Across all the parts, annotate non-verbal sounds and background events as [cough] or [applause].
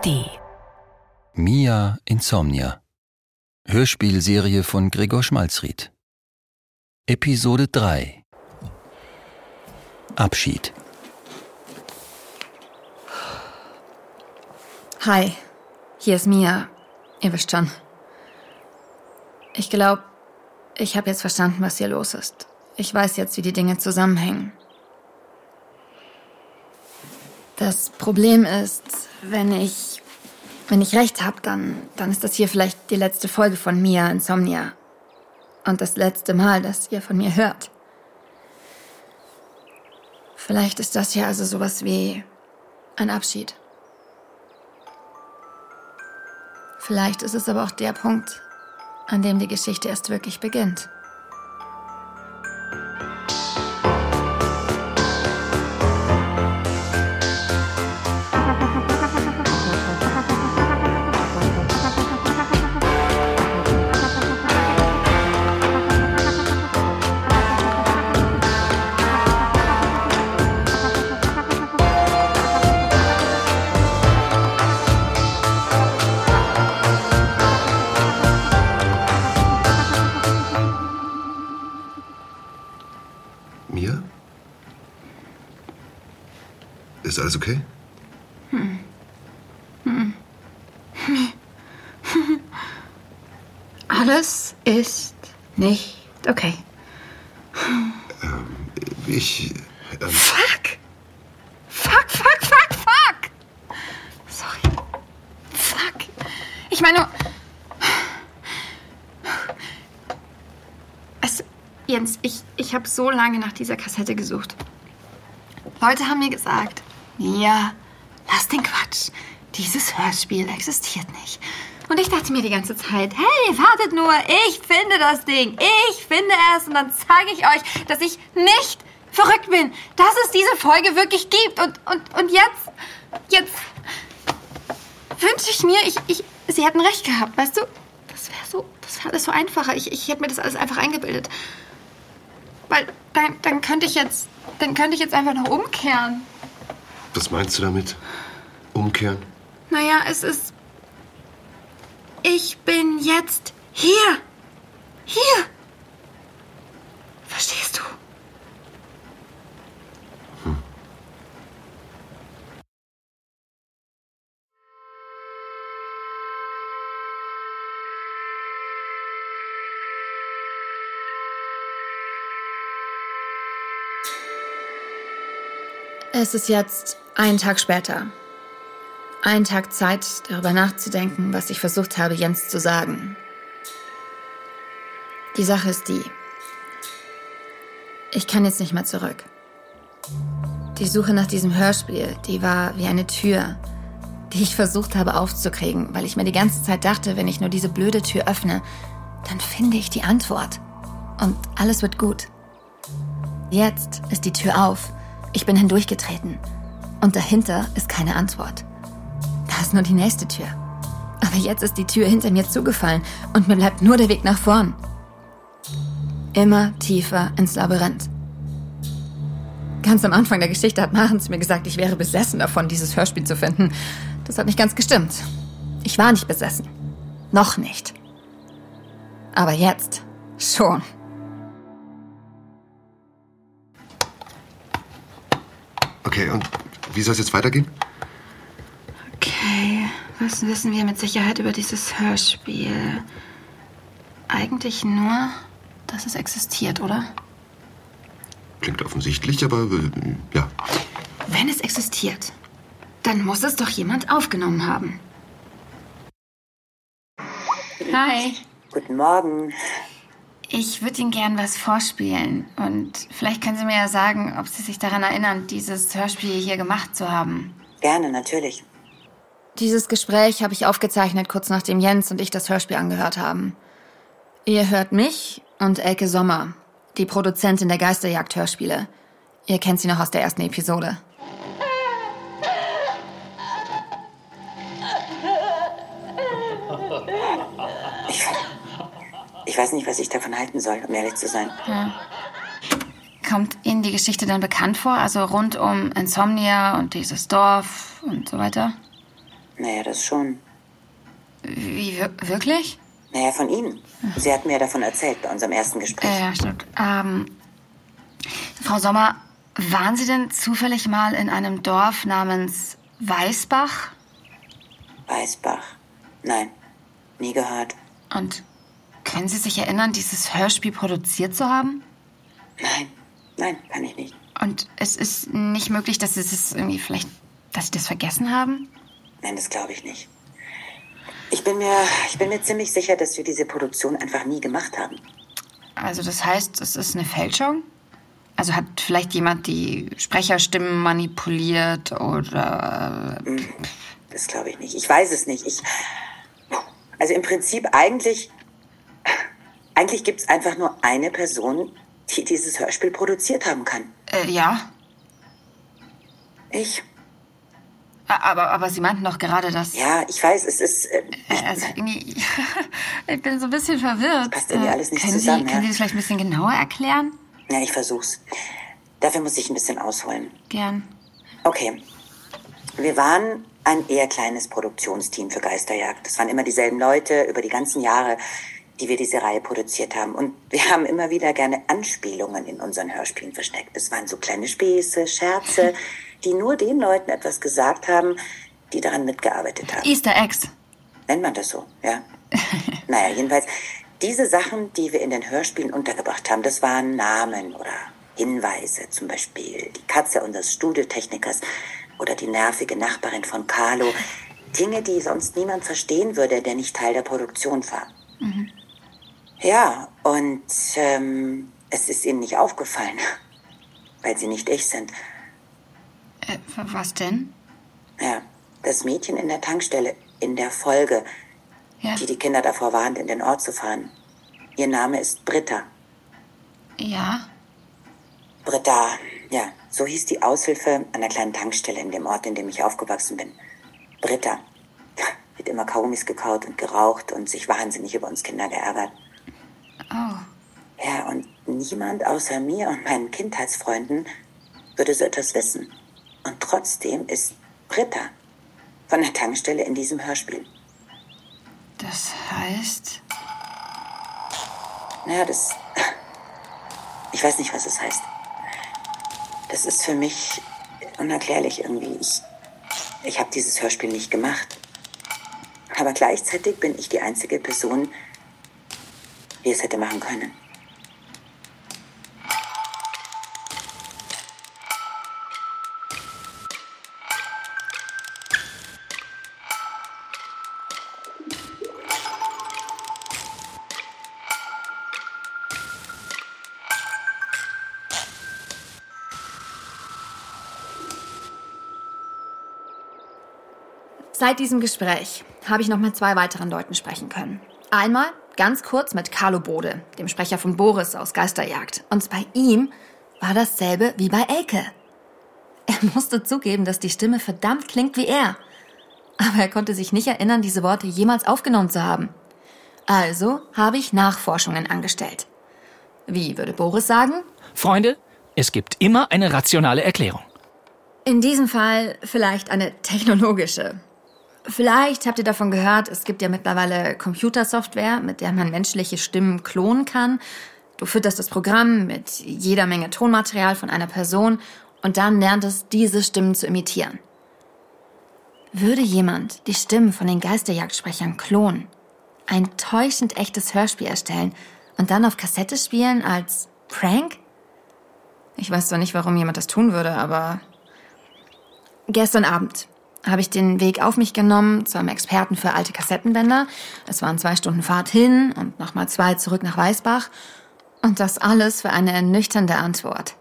ARD. Mia Insomnia. Hörspielserie von Gregor Schmalzried. Episode 3. Abschied. Hi, hier ist Mia. Ihr wisst schon. Ich glaube, ich habe jetzt verstanden, was hier los ist. Ich weiß jetzt, wie die Dinge zusammenhängen. Das Problem ist, wenn ich wenn ich recht habe, dann dann ist das hier vielleicht die letzte Folge von Mia Insomnia und das letzte Mal, dass ihr von mir hört. Vielleicht ist das hier also sowas wie ein Abschied. Vielleicht ist es aber auch der Punkt, an dem die Geschichte erst wirklich beginnt. Alles ist nicht okay. Ich. Ähm, Fuck! Fuck, fuck, fuck, fuck! Sorry. Fuck. Ich meine. Es, Jens, ich, ich habe so lange nach dieser Kassette gesucht. Leute haben mir gesagt, ja, lass den Quatsch. Dieses Hörspiel existiert nicht. Und ich dachte mir die ganze Zeit, hey, wartet nur, ich finde das Ding. Ich finde es und dann zeige ich euch, dass ich nicht verrückt bin, dass es diese Folge wirklich gibt. Und, und, und jetzt, jetzt wünsche ich mir, ich, ich, sie hätten recht gehabt, weißt du? Das wäre so, das wäre alles so einfacher. Ich, ich hätte mir das alles einfach eingebildet. Weil dann, dann könnte ich jetzt, dann könnte ich jetzt einfach noch umkehren. was meinst du damit? Umkehren? Naja, es ist. Ich bin jetzt hier. Hier. Verstehst du? Es ist jetzt ein Tag später. Ein Tag Zeit, darüber nachzudenken, was ich versucht habe, Jens zu sagen. Die Sache ist die. Ich kann jetzt nicht mehr zurück. Die Suche nach diesem Hörspiel, die war wie eine Tür, die ich versucht habe aufzukriegen, weil ich mir die ganze Zeit dachte, wenn ich nur diese blöde Tür öffne, dann finde ich die Antwort. Und alles wird gut. Jetzt ist die Tür auf. Ich bin hindurchgetreten. Und dahinter ist keine Antwort. Da ist nur die nächste Tür. Aber jetzt ist die Tür hinter mir zugefallen und mir bleibt nur der Weg nach vorn. Immer tiefer ins Labyrinth. Ganz am Anfang der Geschichte hat Maren zu mir gesagt, ich wäre besessen davon, dieses Hörspiel zu finden. Das hat nicht ganz gestimmt. Ich war nicht besessen. Noch nicht. Aber jetzt schon. Okay, und wie soll es jetzt weitergehen? Was wissen wir mit Sicherheit über dieses Hörspiel? Eigentlich nur, dass es existiert, oder? Klingt offensichtlich, aber äh, ja. Wenn es existiert, dann muss es doch jemand aufgenommen haben. Hi, Guten Morgen. ich würde Ihnen gern was vorspielen. Und vielleicht können Sie mir ja sagen, ob Sie sich daran erinnern, dieses Hörspiel hier gemacht zu haben. Gerne, natürlich. Dieses Gespräch habe ich aufgezeichnet, kurz nachdem Jens und ich das Hörspiel angehört haben. Ihr hört mich und Elke Sommer, die Produzentin der Geisterjagd-Hörspiele. Ihr kennt sie noch aus der ersten Episode. Ich weiß nicht, was ich davon halten soll, um ehrlich zu sein. Kommt Ihnen die Geschichte denn bekannt vor? Also rund um Insomnia und dieses Dorf und so weiter? Naja, das schon. Wie, wir- wirklich? Naja, von Ihnen. Sie hat mir davon erzählt bei unserem ersten Gespräch. Ja, stimmt. Ähm, Frau Sommer, waren Sie denn zufällig mal in einem Dorf namens Weißbach? Weißbach. Nein, nie gehört. Und können Sie sich erinnern, dieses Hörspiel produziert zu haben? Nein, nein, kann ich nicht. Und es ist nicht möglich, dass Sie es irgendwie vielleicht, dass Sie das vergessen haben? Nein, das glaube ich nicht. Ich bin mir, ich bin mir ziemlich sicher, dass wir diese Produktion einfach nie gemacht haben. Also das heißt, es ist eine Fälschung? Also hat vielleicht jemand die Sprecherstimmen manipuliert oder... Das glaube ich nicht. Ich weiß es nicht. Ich, also im Prinzip eigentlich, eigentlich gibt es einfach nur eine Person, die dieses Hörspiel produziert haben kann. Äh, ja, Ich. Aber, aber Sie meinten doch gerade, dass... Ja, ich weiß, es ist. Äh, Äh, Also irgendwie, [laughs] ich bin so ein bisschen verwirrt. passt irgendwie Äh, alles nicht können zusammen, Sie, ja? Können Sie das vielleicht ein bisschen genauer erklären? ja, ich versuch's. Dafür muss ich ein bisschen ausholen. Gern. Okay. Wir waren ein eher kleines Produktionsteam für Geisterjagd. Das waren immer dieselben Leute über die ganzen Jahre, die wir diese Reihe produziert haben. Und wir haben immer wieder gerne Anspielungen in unseren Hörspielen versteckt. Es waren so kleine Späße, Scherze, [laughs] die nur den Leuten etwas gesagt haben, die daran mitgearbeitet haben. Easter Eggs. Nennt man das so, ja? [laughs] naja, jedenfalls, diese Sachen, die wir in den Hörspielen untergebracht haben, das waren Namen oder Hinweise, zum Beispiel die Katze unseres Studiotechnikers oder die nervige Nachbarin von Carlo. Dinge, die sonst niemand verstehen würde, der nicht Teil der Produktion war. Ja, und ähm, es ist ihnen nicht aufgefallen, [laughs] weil sie nicht ich sind. Äh, was denn? Ja, das Mädchen in der Tankstelle, in der Folge, Ja. die die Kinder davor warnt, in den Ort zu fahren. Ihr Name ist Britta. Ja. Britta, ja, so hieß die Aushilfe an der kleinen Tankstelle in dem Ort, in dem ich aufgewachsen bin. Britta. Hat immer Kaugummis gekaut und geraucht und sich wahnsinnig über uns Kinder geärgert. Oh. Ja, und niemand außer mir und meinen Kindheitsfreunden würde so etwas wissen. Und trotzdem ist Britta von der Tankstelle in diesem Hörspiel. Das heißt. Naja, das. Ich weiß nicht, was es heißt. Das ist für mich unerklärlich irgendwie. Ich, ich habe dieses Hörspiel nicht gemacht. Aber gleichzeitig bin ich die einzige Person, die es hätte machen können. Seit diesem Gespräch habe ich noch mit zwei weiteren Leuten sprechen können. Einmal ganz kurz mit Carlo Bode, dem Sprecher von Boris aus Geisterjagd. Und bei ihm war dasselbe wie bei Elke. Er musste zugeben, dass die Stimme verdammt klingt wie er. Aber er konnte sich nicht erinnern, diese Worte jemals aufgenommen zu haben. Also habe ich Nachforschungen angestellt. Wie würde Boris sagen? Freunde, es gibt immer eine rationale Erklärung. In diesem Fall vielleicht eine technologische. Vielleicht habt ihr davon gehört, es gibt ja mittlerweile Computersoftware, mit der man menschliche Stimmen klonen kann. Du fütterst das Programm mit jeder Menge Tonmaterial von einer Person und dann lernt es, diese Stimmen zu imitieren. Würde jemand die Stimmen von den Geisterjagdsprechern klonen, ein täuschend echtes Hörspiel erstellen und dann auf Kassette spielen als Prank? Ich weiß zwar nicht, warum jemand das tun würde, aber Gestern Abend habe ich den Weg auf mich genommen zu einem Experten für alte Kassettenbänder. Es waren zwei Stunden Fahrt hin und nochmal zwei zurück nach Weißbach. Und das alles für eine ernüchternde Antwort.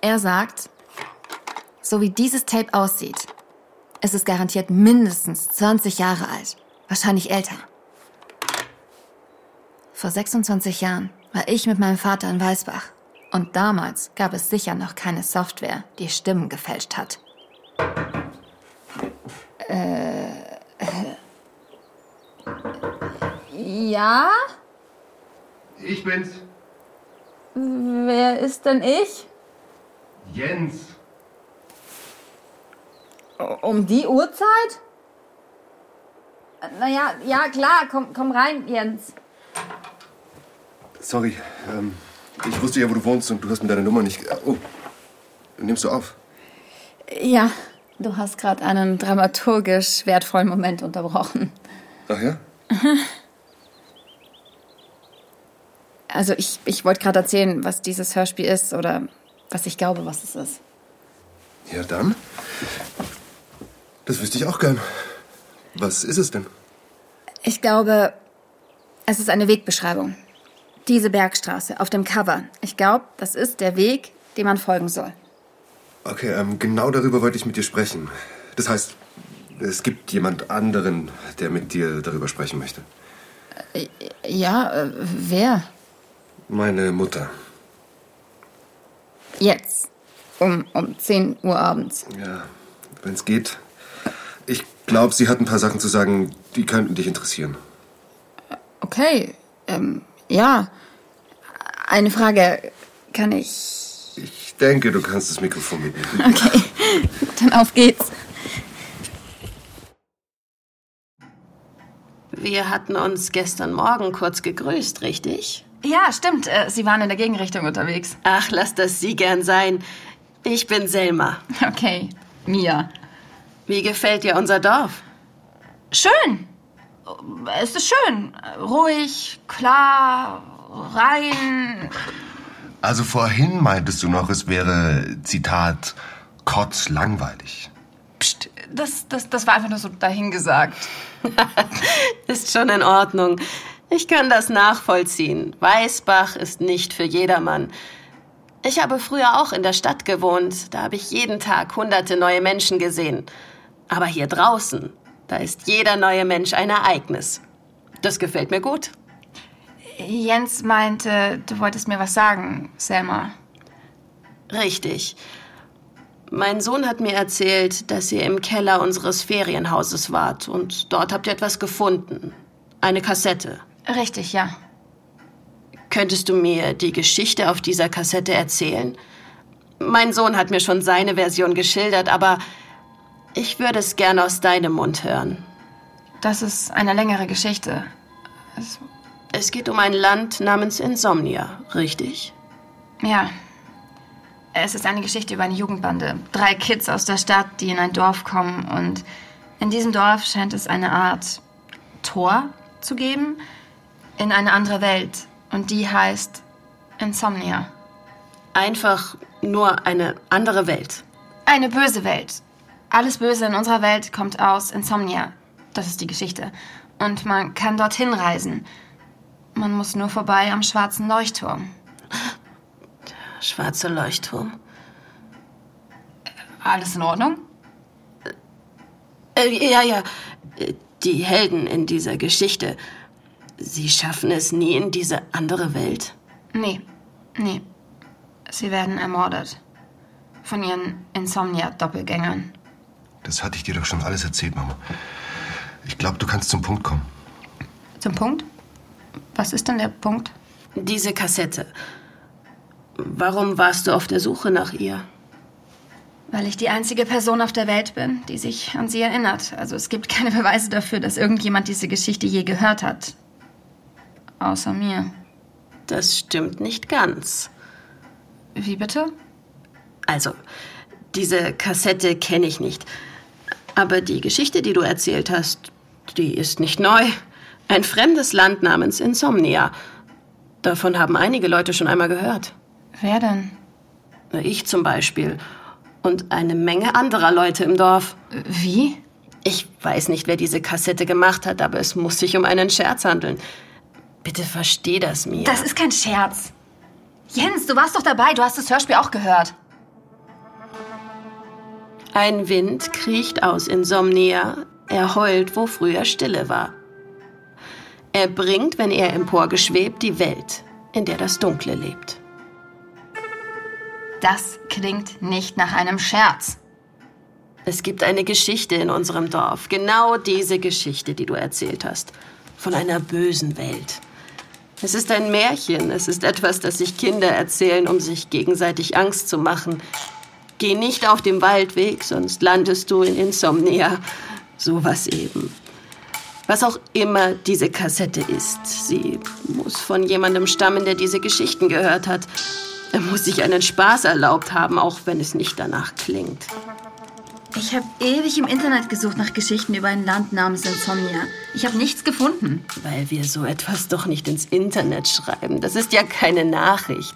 Er sagt, so wie dieses Tape aussieht, ist es garantiert mindestens 20 Jahre alt. Wahrscheinlich älter. Vor 26 Jahren war ich mit meinem Vater in Weißbach. Und damals gab es sicher noch keine Software, die Stimmen gefälscht hat. Äh, ja? Ich bin's. Wer ist denn ich? Jens. Um die Uhrzeit? Naja, ja, klar, komm, komm rein, Jens. Sorry, ähm, ich wusste ja, wo du wohnst und du hast mir deine Nummer nicht. Oh, nimmst du auf? Ja, du hast gerade einen dramaturgisch wertvollen Moment unterbrochen. Ach ja? [laughs] Also ich, ich wollte gerade erzählen, was dieses Hörspiel ist oder was ich glaube, was es ist. Ja, dann. Das wüsste ich auch gern. Was ist es denn? Ich glaube, es ist eine Wegbeschreibung. Diese Bergstraße auf dem Cover. Ich glaube, das ist der Weg, dem man folgen soll. Okay, ähm, genau darüber wollte ich mit dir sprechen. Das heißt, es gibt jemand anderen, der mit dir darüber sprechen möchte. Ja, äh, wer? Meine Mutter. Jetzt. Um, um 10 Uhr abends. Ja, wenn es geht. Ich glaube, sie hat ein paar Sachen zu sagen, die könnten dich interessieren. Okay, ähm, ja. Eine Frage. Kann ich. Ich denke, du kannst das Mikrofon mitnehmen. Okay, [laughs] dann auf geht's. Wir hatten uns gestern Morgen kurz gegrüßt, richtig? Ja, stimmt. Äh, Sie waren in der Gegenrichtung unterwegs. Ach, lass das Sie gern sein. Ich bin Selma. Okay, Mia. Wie gefällt dir unser Dorf? Schön. Es ist schön. Ruhig, klar, rein. Also vorhin meintest du noch, es wäre, Zitat, kotzlangweilig. Psst, das, das, das war einfach nur so dahingesagt. [laughs] Ist schon in Ordnung. Ich kann das nachvollziehen. Weißbach ist nicht für jedermann. Ich habe früher auch in der Stadt gewohnt. Da habe ich jeden Tag hunderte neue Menschen gesehen. Aber hier draußen, da ist jeder neue Mensch ein Ereignis. Das gefällt mir gut. Jens meinte, du wolltest mir was sagen, Selma. Richtig. Mein Sohn hat mir erzählt, dass ihr im Keller unseres Ferienhauses wart und dort habt ihr etwas gefunden. Eine Kassette. Richtig, ja. Könntest du mir die Geschichte auf dieser Kassette erzählen? Mein Sohn hat mir schon seine Version geschildert, aber ich würde es gern aus deinem Mund hören. Das ist eine längere Geschichte. Es, Es geht um ein Land namens Insomnia, richtig? ja. Es ist eine Geschichte über eine Jugendbande. Drei Kids aus der Stadt, die in ein Dorf kommen. Und in diesem Dorf scheint es eine Art Tor zu geben in eine andere Welt. Und die heißt Insomnia. Einfach nur eine andere Welt. Eine böse Welt. Alles Böse in unserer Welt kommt aus Insomnia. Das ist die Geschichte. Und man kann dorthin reisen. Man muss nur vorbei am schwarzen Leuchtturm. Schwarzer Leuchtturm. Alles in Ordnung? Äh, ja, ja. Äh, Die Helden in dieser Geschichte. Sie schaffen es nie in diese andere Welt. Nee, nee. Sie werden ermordet. Von ihren Insomnia-Doppelgängern. Das hatte ich dir doch schon alles erzählt, Mama. Ich glaube, du kannst zum Punkt kommen. Zum Punkt? Was ist denn der Punkt? Diese Kassette. Warum warst du auf der Suche nach ihr? Weil ich die einzige Person auf der Welt bin, die sich an sie erinnert. Also es gibt keine Beweise dafür, dass irgendjemand diese Geschichte je gehört hat. Außer mir. Das stimmt nicht ganz. Wie bitte? Also, diese Kassette kenne ich nicht. Aber die Geschichte, die du erzählt hast, die ist nicht neu. Ein fremdes Land namens Insomnia. Davon haben einige Leute schon einmal gehört. Wer denn? Ich zum Beispiel. Und eine Menge anderer Leute im Dorf. Wie? Ich weiß nicht, wer diese Kassette gemacht hat, aber es muss sich um einen Scherz handeln. Bitte versteh das mir. Das ist kein Scherz. Jens, du warst doch dabei. Du hast das Hörspiel auch gehört. Ein Wind kriecht aus Insomnia, er heult, wo früher Stille war. Er bringt, wenn er emporgeschwebt, die Welt, in der das Dunkle lebt. Das klingt nicht nach einem Scherz. Es gibt eine Geschichte in unserem Dorf, genau diese Geschichte, die du erzählt hast, von einer bösen Welt. Es ist ein Märchen, es ist etwas, das sich Kinder erzählen, um sich gegenseitig Angst zu machen. Geh nicht auf dem Waldweg, sonst landest du in Insomnia. Sowas eben. Was auch immer diese Kassette ist, sie muss von jemandem stammen, der diese Geschichten gehört hat. Er muss sich einen Spaß erlaubt haben, auch wenn es nicht danach klingt. Ich habe ewig im Internet gesucht nach Geschichten über ein Land namens Insomnia. Ich habe nichts gefunden. Weil wir so etwas doch nicht ins Internet schreiben. Das ist ja keine Nachricht.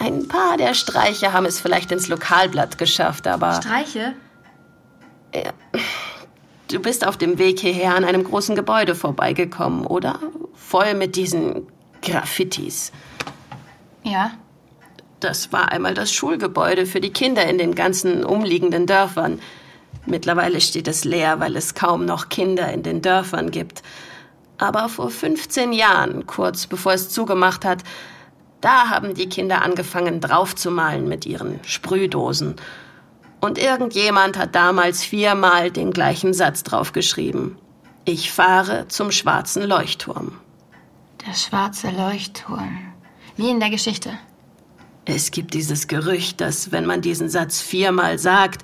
Ein paar der Streiche haben es vielleicht ins Lokalblatt geschafft, aber... Streiche? Ja. Du bist auf dem Weg hierher an einem großen Gebäude vorbeigekommen, oder? Voll mit diesen Graffitis. Ja. Das war einmal das Schulgebäude für die Kinder in den ganzen umliegenden Dörfern. Mittlerweile steht es leer, weil es kaum noch Kinder in den Dörfern gibt. Aber vor 15 Jahren, kurz bevor es zugemacht hat, da haben die Kinder angefangen draufzumalen mit ihren Sprühdosen. Und irgendjemand hat damals viermal den gleichen Satz draufgeschrieben. Ich fahre zum schwarzen Leuchtturm. Der schwarze Leuchtturm. Wie in der Geschichte. Es gibt dieses Gerücht, dass wenn man diesen Satz viermal sagt,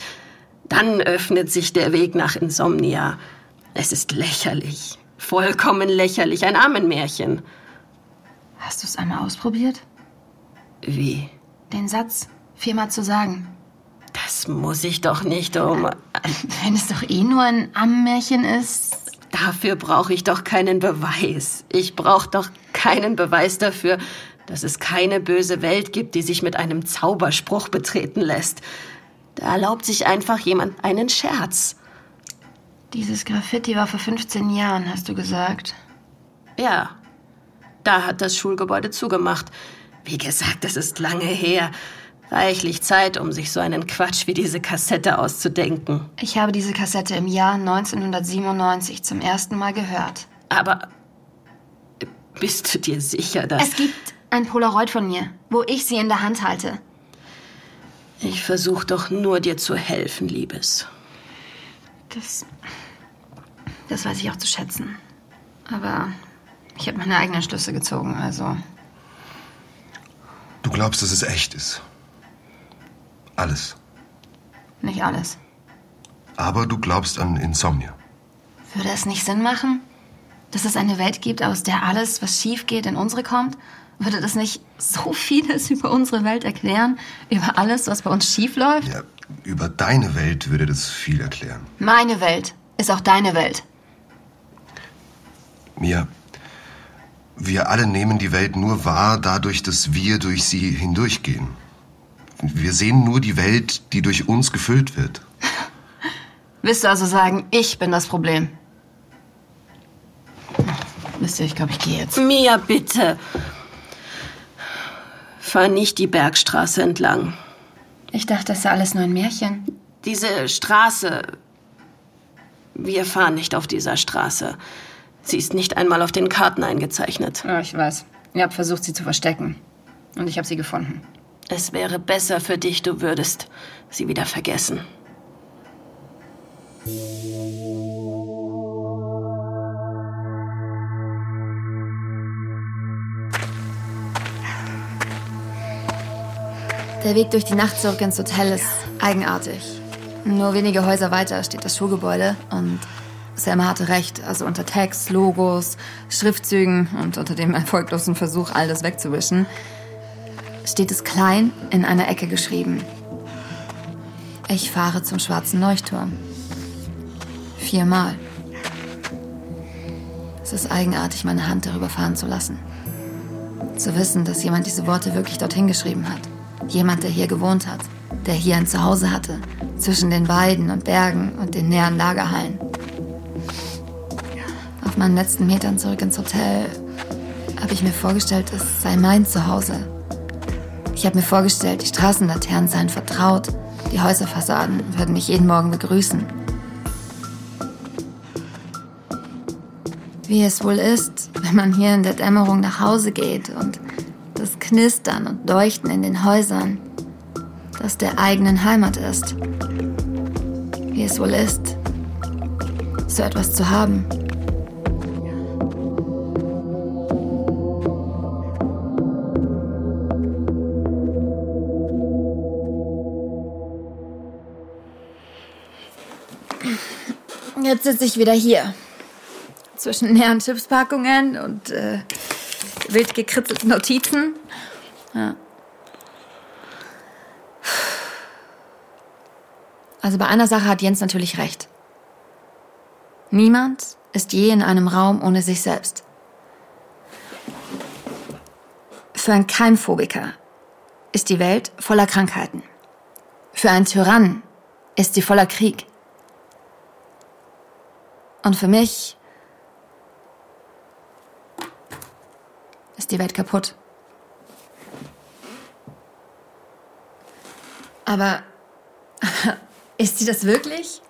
dann öffnet sich der Weg nach Insomnia. Es ist lächerlich. Vollkommen lächerlich. Ein Armenmärchen. Hast du es einmal ausprobiert? Wie? Den Satz viermal zu sagen. Das muss ich doch nicht um. Wenn es doch eh nur ein Ammenmärchen ist. Dafür brauche ich doch keinen Beweis. Ich brauche doch keinen Beweis dafür, dass es keine böse Welt gibt, die sich mit einem Zauberspruch betreten lässt. Da erlaubt sich einfach jemand einen Scherz. Dieses Graffiti war vor 15 Jahren, hast du gesagt. Ja, da hat das Schulgebäude zugemacht. Wie gesagt, das ist lange her. Reichlich Zeit, um sich so einen Quatsch wie diese Kassette auszudenken. Ich habe diese Kassette im Jahr 1997 zum ersten Mal gehört. Aber bist du dir sicher, dass... Es gibt ein Polaroid von mir, wo ich sie in der Hand halte. Ich versuche doch nur dir zu helfen, Liebes. Das. Das weiß ich auch zu schätzen. Aber ich habe meine eigenen Schlüsse gezogen, also. Du glaubst, dass es echt ist. Alles. Nicht alles. Aber du glaubst an Insomnia. Würde es nicht Sinn machen? Dass es eine Welt gibt, aus der alles, was schief geht, in unsere kommt? Würde das nicht so vieles über unsere Welt erklären? Über alles, was bei uns schief läuft? Ja, über deine Welt würde das viel erklären. Meine Welt ist auch deine Welt. Mia, wir alle nehmen die Welt nur wahr dadurch, dass wir durch sie hindurchgehen. Wir sehen nur die Welt, die durch uns gefüllt wird. [laughs] Willst du also sagen, ich bin das Problem? Wisst ihr, ich glaube, ich gehe jetzt. Mia, bitte. Fahr nicht die Bergstraße entlang. Ich dachte, das sei alles nur ein Märchen. Diese Straße. Wir fahren nicht auf dieser Straße. Sie ist nicht einmal auf den Karten eingezeichnet. Ja, ich weiß. Ihr habt versucht, sie zu verstecken. Und ich habe sie gefunden. Es wäre besser für dich, du würdest sie wieder vergessen. Der Weg durch die Nacht zurück ins Hotel ist eigenartig. Nur wenige Häuser weiter steht das Schulgebäude und Selma hatte recht, also unter Text, Logos, Schriftzügen und unter dem erfolglosen Versuch, all das wegzuwischen, steht es klein in einer Ecke geschrieben. Ich fahre zum schwarzen Leuchtturm. Viermal. Es ist eigenartig, meine Hand darüber fahren zu lassen. Zu wissen, dass jemand diese Worte wirklich dorthin geschrieben hat. Jemand, der hier gewohnt hat, der hier ein Zuhause hatte, zwischen den Weiden und Bergen und den näheren Lagerhallen. Auf meinen letzten Metern zurück ins Hotel habe ich mir vorgestellt, es sei mein Zuhause. Ich habe mir vorgestellt, die Straßenlaternen seien vertraut, die Häuserfassaden würden mich jeden Morgen begrüßen. Wie es wohl ist, wenn man hier in der Dämmerung nach Hause geht und das Knistern und Leuchten in den Häusern, das der eigenen Heimat ist. Wie es wohl ist, so etwas zu haben. Jetzt sitze ich wieder hier. zwischen leeren Chipspackungen und äh, wild gekritzelten Notizen. Ja. Also bei einer Sache hat Jens natürlich recht. Niemand ist je in einem Raum ohne sich selbst. Für einen Keimphobiker ist die Welt voller Krankheiten. Für einen Tyrannen ist sie voller Krieg. Und für mich ist die Welt kaputt. Aber [laughs] ist sie das wirklich?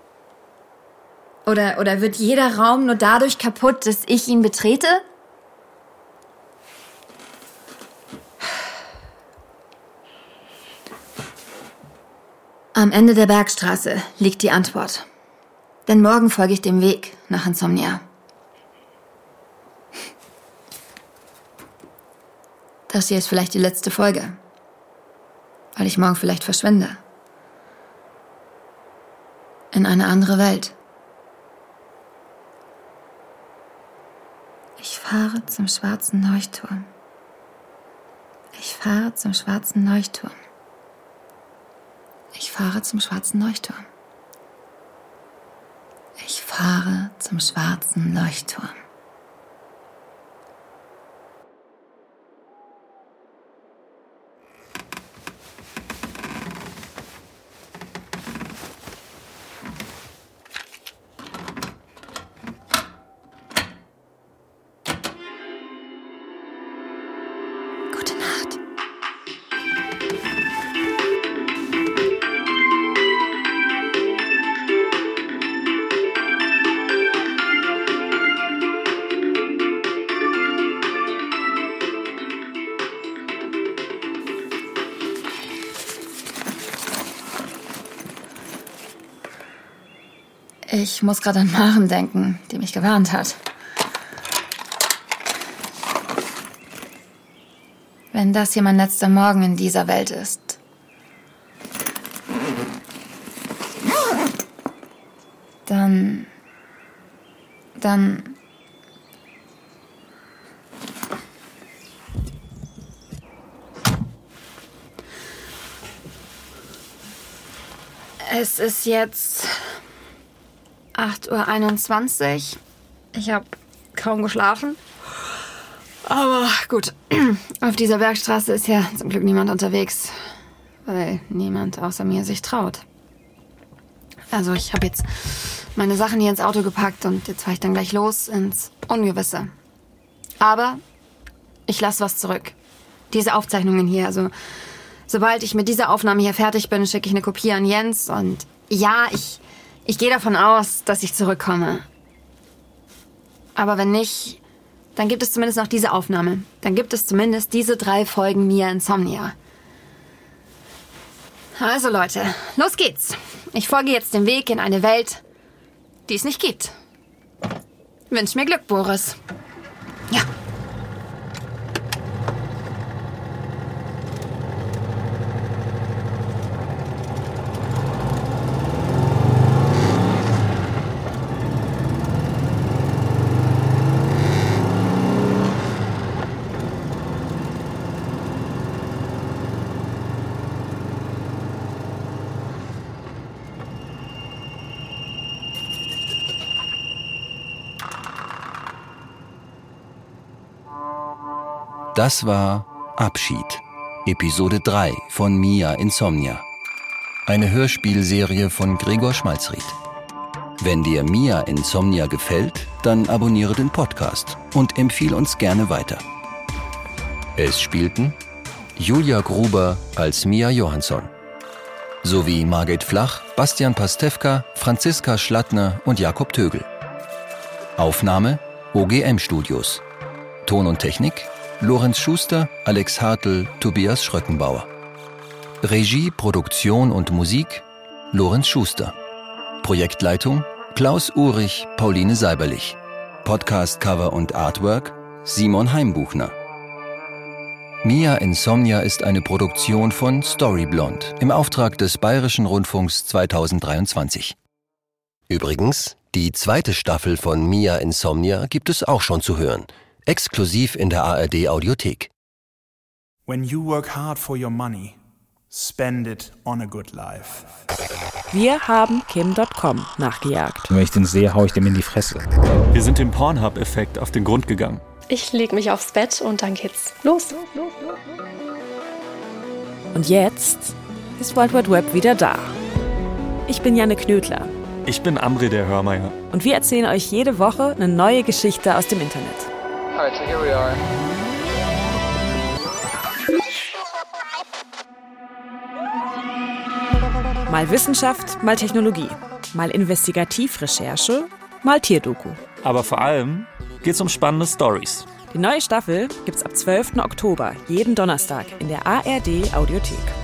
Oder, oder wird jeder Raum nur dadurch kaputt, dass ich ihn betrete? Am Ende der Bergstraße liegt die Antwort. Denn morgen folge ich dem Weg nach Insomnia. Das hier ist vielleicht die letzte Folge. Weil ich morgen vielleicht verschwinde. In eine andere Welt. Ich fahre zum schwarzen Leuchtturm. Ich fahre zum schwarzen Leuchtturm. Ich fahre zum schwarzen Leuchtturm. Fahre zum schwarzen Leuchtturm. Ich muss gerade an Maren denken, die mich gewarnt hat. Wenn das hier mein letzter Morgen in dieser Welt ist. Dann. Dann. Es ist jetzt 8.21 Uhr. Ich habe kaum geschlafen. Aber gut, [clears throat] auf dieser Bergstraße ist ja zum Glück niemand unterwegs, weil niemand außer mir sich traut. Also ich habe jetzt meine Sachen hier ins Auto gepackt und jetzt fahre ich dann gleich los ins Ungewisse. Aber ich lasse was zurück. Diese Aufzeichnungen hier, also sobald ich mit dieser Aufnahme hier fertig bin, schicke ich eine Kopie an Jens und ja, ich, ich gehe davon aus, dass ich zurückkomme. Aber wenn nicht, dann gibt es zumindest noch diese Aufnahme. Dann gibt es zumindest diese drei Folgen Mia Insomnia. Also Leute, los geht's. Ich folge jetzt dem Weg in eine Welt, die es nicht gibt. Wünsch mir Glück, Boris. Das war Abschied, Episode 3 von Mia Insomnia. Eine Hörspielserie von Gregor Schmalzried. Wenn dir Mia Insomnia gefällt, dann abonniere den Podcast und empfiehl uns gerne weiter. Es spielten Julia Gruber als Mia Johansson sowie Margit Flach, Bastian Pastewka, Franziska Schlattner und Jakob Tögel. Aufnahme OGM Studios. Ton und Technik Lorenz Schuster, Alex Hartl, Tobias Schröckenbauer. Regie, Produktion und Musik Lorenz Schuster. Projektleitung Klaus Urich, Pauline Seiberlich. Podcast Cover und Artwork Simon Heimbuchner. Mia Insomnia ist eine Produktion von Storyblond im Auftrag des Bayerischen Rundfunks 2023. Übrigens, die zweite Staffel von Mia Insomnia gibt es auch schon zu hören. Exklusiv in der ARD Audiothek. When you work hard for your money, spend it on a good life. Wir haben Kim.com nachgejagt. Wenn ich den sehe, hau ich dem in die Fresse. Wir sind dem Pornhub-Effekt auf den Grund gegangen. Ich leg mich aufs Bett und dann geht's los. Und jetzt ist World Wide Web wieder da. Ich bin Janne Knödler. Ich bin Amri der Hörmeier. Und wir erzählen euch jede Woche eine neue Geschichte aus dem Internet. Alright, so here we are. Mal Wissenschaft, mal Technologie. Mal Investigativrecherche, mal Tierdoku. Aber vor allem geht's um spannende Stories. Die neue Staffel gibt's ab 12. Oktober jeden Donnerstag in der ARD Audiothek.